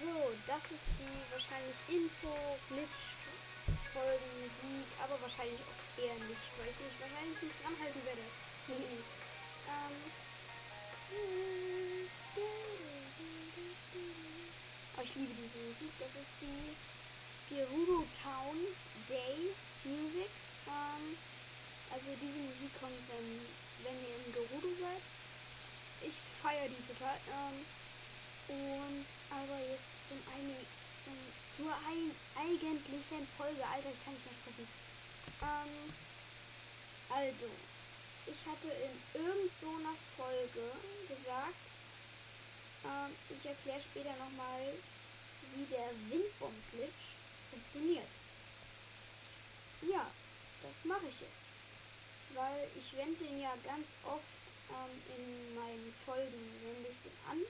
So, das ist die wahrscheinlich Info, Glitch, Folgen, Musik, aber wahrscheinlich auch eher nicht, weil ich mich wahrscheinlich nicht dran halten werde. ähm. Aber ich liebe diese Musik. Das ist die Gerudo Town Day also diese Musik kommt, wenn, wenn ihr in Gerudo seid. Ich feiere die total. Ähm, und aber jetzt zum einen zum, zur ein, eigentlichen Folge. Alter, ich kann nicht mehr sprechen. Ähm, also, ich hatte in irgendeiner so Folge gesagt, ähm, ich erkläre später nochmal, wie der Windbomb-Glitch funktioniert. Ja, das mache ich jetzt. Weil ich wende den ja ganz oft ähm, in meinen Folgen, wende ich den an.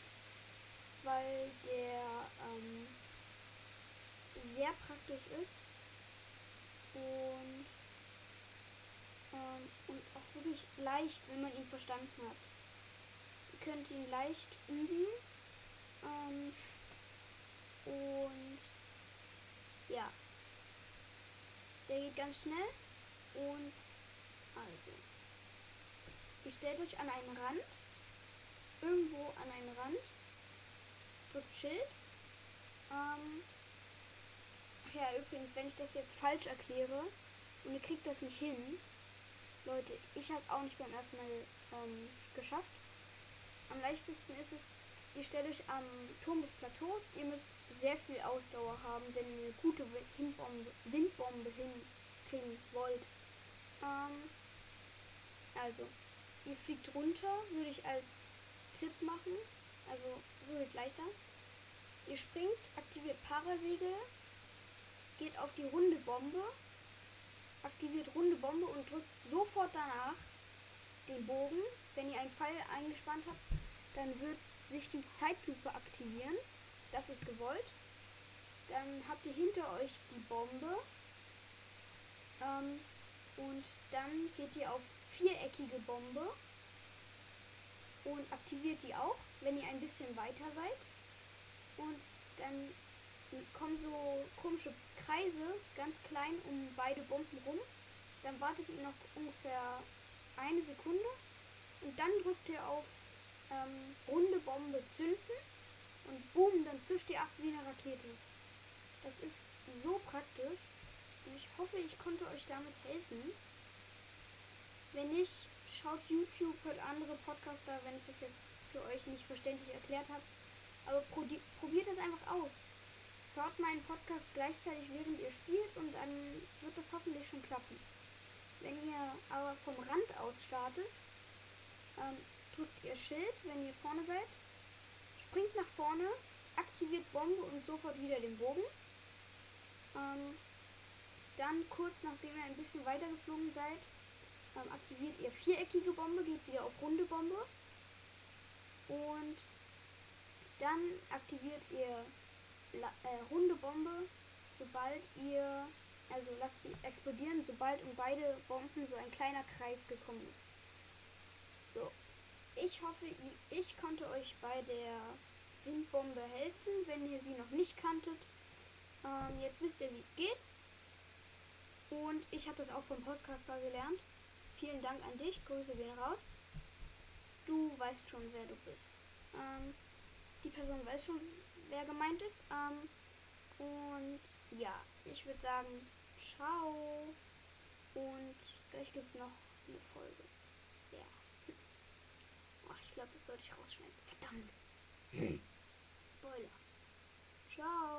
Weil der ähm, sehr praktisch ist. Und, ähm, und auch wirklich leicht, wenn man ihn verstanden hat. Ihr könnt ihn leicht üben. Ähm, und ja. Der geht ganz schnell. Und also. Ihr stellt euch an einen Rand. Irgendwo an einen Rand. Drückt Schild. Ähm. Ach ja, übrigens, wenn ich das jetzt falsch erkläre und ihr kriegt das nicht hin, Leute, ich habe es auch nicht beim ersten Mal ähm, geschafft. Am leichtesten ist es, ihr stellt euch am Turm des Plateaus. Ihr müsst sehr viel Ausdauer haben, wenn ihr eine gute Windbombe, Windbombe hinkriegen wollt. Ähm, also, ihr fliegt runter, würde ich als Tipp machen. Also, so ist leichter. Ihr springt, aktiviert Parasegel, geht auf die runde Bombe, aktiviert runde Bombe und drückt sofort danach den Bogen. Wenn ihr einen Pfeil eingespannt habt, dann wird sich die Zeitlupe aktivieren. Das ist gewollt. Dann habt ihr hinter euch die Bombe. Ähm, und dann geht ihr auf viereckige Bombe und aktiviert die auch, wenn ihr ein bisschen weiter seid. Und dann kommen so komische Kreise, ganz klein, um beide Bomben rum. Dann wartet ihr noch ungefähr eine Sekunde und dann drückt ihr auf ähm, runde Bombe zünden und boom, dann zischt ihr ab wie eine Rakete. Das ist so praktisch und ich hoffe, ich konnte euch damit helfen. Wenn nicht, schaut YouTube, hört andere Podcaster, wenn ich das jetzt für euch nicht verständlich erklärt habe. Aber probiert es einfach aus. Hört meinen Podcast gleichzeitig, während ihr spielt und dann wird das hoffentlich schon klappen. Wenn ihr aber vom Rand aus startet, ähm, drückt ihr Schild, wenn ihr vorne seid, springt nach vorne, aktiviert Bombe und sofort wieder den Bogen. Ähm, dann kurz nachdem ihr ein bisschen weiter geflogen seid, ähm, aktiviert ihr viereckige Bombe, geht wieder auf runde Bombe. Und dann aktiviert ihr äh, runde Bombe, sobald ihr, also lasst sie explodieren, sobald um beide Bomben so ein kleiner Kreis gekommen ist. So, ich hoffe, ich konnte euch bei der Windbombe helfen, wenn ihr sie noch nicht kanntet. Ähm, jetzt wisst ihr, wie es geht. Und ich habe das auch vom Podcaster gelernt. Vielen Dank an dich. Grüße gehen raus. Du weißt schon, wer du bist. Ähm, die Person weiß schon, wer gemeint ist. Ähm, und ja, ich würde sagen, ciao. Und gleich gibt es noch eine Folge. Ja. Ach, ich glaube, das sollte ich rausschneiden. Verdammt. Spoiler. Ciao.